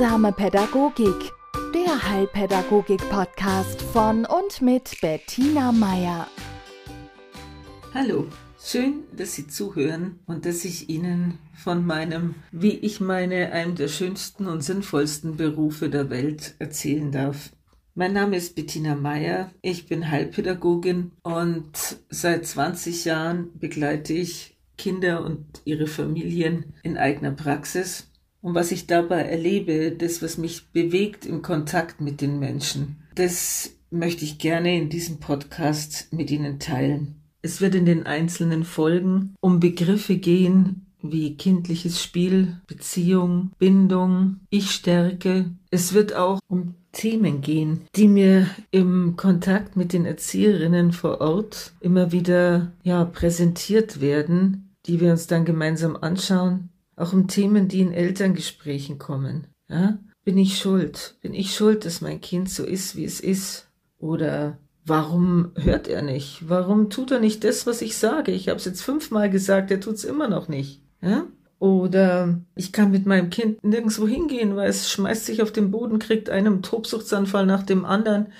Heilsame Pädagogik, der Heilpädagogik-Podcast von und mit Bettina Meier. Hallo, schön, dass Sie zuhören und dass ich Ihnen von meinem, wie ich meine, einem der schönsten und sinnvollsten Berufe der Welt erzählen darf. Mein Name ist Bettina Meier, ich bin Heilpädagogin und seit 20 Jahren begleite ich Kinder und ihre Familien in eigener Praxis und was ich dabei erlebe, das, was mich bewegt im Kontakt mit den Menschen, das möchte ich gerne in diesem Podcast mit Ihnen teilen. Es wird in den einzelnen Folgen um Begriffe gehen wie kindliches Spiel, Beziehung, Bindung, Ich-Stärke. Es wird auch um Themen gehen, die mir im Kontakt mit den Erzieherinnen vor Ort immer wieder ja präsentiert werden, die wir uns dann gemeinsam anschauen auch um Themen, die in Elterngesprächen kommen. Ja? Bin ich schuld? Bin ich schuld, dass mein Kind so ist, wie es ist? Oder warum hört er nicht? Warum tut er nicht das, was ich sage? Ich habe es jetzt fünfmal gesagt, er tut es immer noch nicht. Ja? Oder ich kann mit meinem Kind nirgendwo hingehen, weil es schmeißt sich auf den Boden, kriegt einen Tobsuchtsanfall nach dem anderen.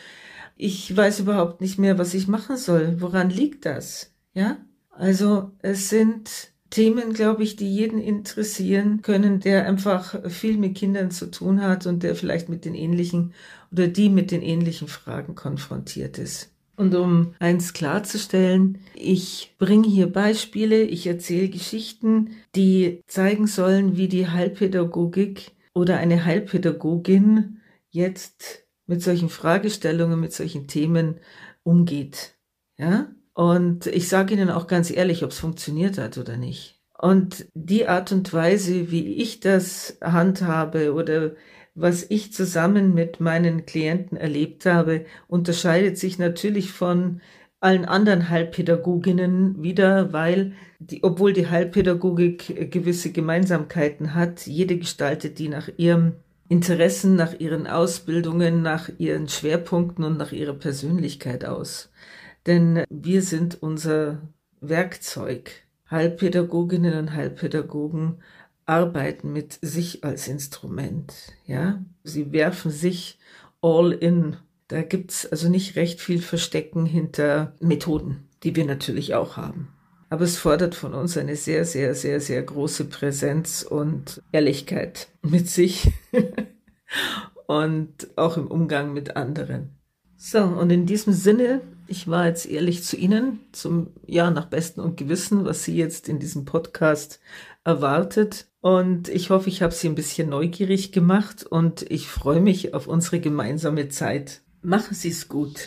Ich weiß überhaupt nicht mehr, was ich machen soll. Woran liegt das? Ja? Also es sind Themen, glaube ich, die jeden interessieren können, der einfach viel mit Kindern zu tun hat und der vielleicht mit den ähnlichen oder die mit den ähnlichen Fragen konfrontiert ist. Und um eins klarzustellen, ich bringe hier Beispiele, ich erzähle Geschichten, die zeigen sollen, wie die Heilpädagogik oder eine Heilpädagogin jetzt mit solchen Fragestellungen, mit solchen Themen umgeht. Ja? Und ich sage Ihnen auch ganz ehrlich, ob es funktioniert hat oder nicht. Und die Art und Weise, wie ich das handhabe oder was ich zusammen mit meinen Klienten erlebt habe, unterscheidet sich natürlich von allen anderen Heilpädagoginnen wieder, weil die, obwohl die Heilpädagogik gewisse Gemeinsamkeiten hat, jede gestaltet die nach ihrem Interessen, nach ihren Ausbildungen, nach ihren Schwerpunkten und nach ihrer Persönlichkeit aus denn wir sind unser Werkzeug. Heilpädagoginnen und Heilpädagogen arbeiten mit sich als Instrument. Ja, sie werfen sich all in. Da gibt's also nicht recht viel Verstecken hinter Methoden, die wir natürlich auch haben. Aber es fordert von uns eine sehr, sehr, sehr, sehr große Präsenz und Ehrlichkeit mit sich und auch im Umgang mit anderen. So, und in diesem Sinne ich war jetzt ehrlich zu Ihnen, zum, ja, nach Besten und Gewissen, was Sie jetzt in diesem Podcast erwartet. Und ich hoffe, ich habe Sie ein bisschen neugierig gemacht und ich freue mich auf unsere gemeinsame Zeit. Machen Sie es gut.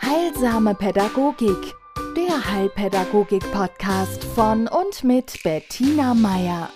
Heilsame Pädagogik, der Heilpädagogik-Podcast von und mit Bettina Meier.